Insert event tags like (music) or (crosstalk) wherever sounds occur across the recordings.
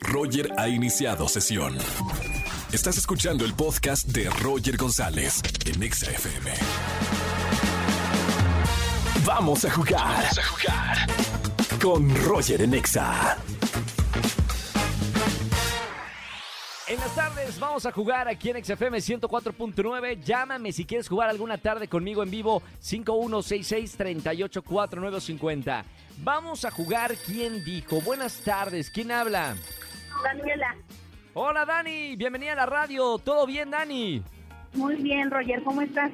Roger ha iniciado sesión. Estás escuchando el podcast de Roger González en Exa FM. Vamos a jugar. Vamos a jugar. Con Roger en Exa. En las tardes vamos a jugar aquí en XFM 104.9. Llámame si quieres jugar alguna tarde conmigo en vivo 5166-384950. Vamos a jugar ¿Quién dijo? Buenas tardes, ¿quién habla? Daniela. Hola Dani, bienvenida a la radio. ¿Todo bien Dani? Muy bien, Roger, ¿cómo estás?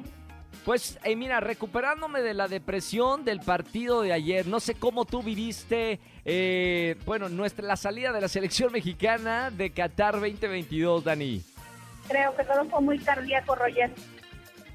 Pues eh, mira, recuperándome de la depresión del partido de ayer, no sé cómo tú viviste, eh, bueno, nuestra, la salida de la selección mexicana de Qatar 2022, Dani. Creo que todo fue muy cardíaco, Roger.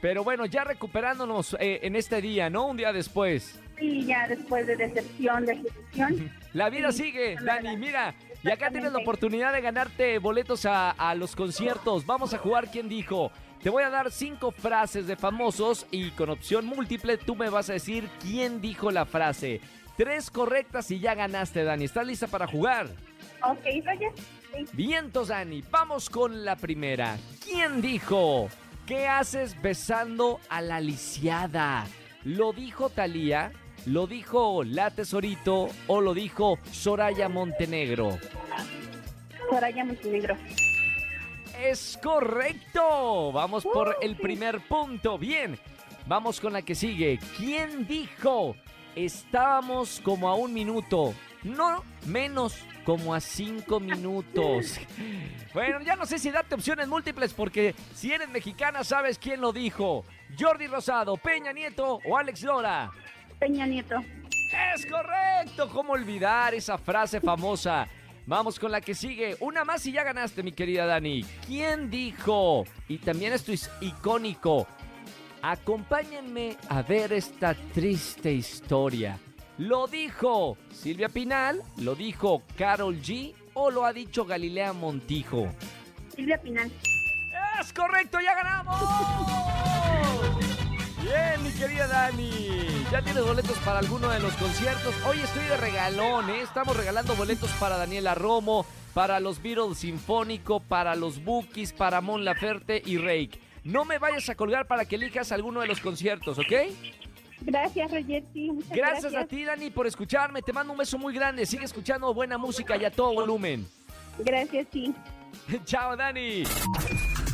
Pero bueno, ya recuperándonos eh, en este día, ¿no? Un día después. Sí, ya después de decepción, de ejecución. (laughs) La vida sigue, Dani, mira. Y acá tienes la oportunidad de ganarte boletos a, a los conciertos. Vamos a jugar ¿Quién dijo? Te voy a dar cinco frases de famosos y con opción múltiple tú me vas a decir quién dijo la frase. Tres correctas y ya ganaste, Dani. ¿Estás lista para jugar? Ok, Roger. Sí. Vientos, Dani. Vamos con la primera. ¿Quién dijo? ¿Qué haces besando a la lisiada? ¿Lo dijo Talía? ¿Lo dijo La Tesorito? ¿O lo dijo Soraya Montenegro? Soraya Montenegro. Es correcto. Vamos por el primer punto. Bien. Vamos con la que sigue. ¿Quién dijo? Estábamos como a un minuto. No menos como a cinco minutos. (laughs) Bueno, ya no sé si darte opciones múltiples porque si eres mexicana sabes quién lo dijo. Jordi Rosado, Peña Nieto o Alex Lora. Peña Nieto. Es correcto. ¿Cómo olvidar esa frase famosa? Vamos con la que sigue. Una más y ya ganaste, mi querida Dani. ¿Quién dijo? Y también esto es icónico. Acompáñenme a ver esta triste historia. ¿Lo dijo Silvia Pinal? ¿Lo dijo Carol G? ¿O lo ha dicho Galilea Montijo? Silvia Pinal. ¡Es correcto! ¡Ya ganamos! Bien, mi querida Dani. Ya tienes boletos para alguno de los conciertos. Hoy estoy de regalón, ¿eh? Estamos regalando boletos para Daniela Romo, para los Beatles Sinfónico, para los Bookies, para Mon Laferte y Rake. No me vayas a colgar para que elijas alguno de los conciertos, ¿ok? Gracias, Roger. Sí, muchas Gracias, gracias. a ti, Dani, por escucharme. Te mando un beso muy grande. Sigue escuchando buena música y a todo volumen. Gracias, sí. (laughs) Chao, Dani.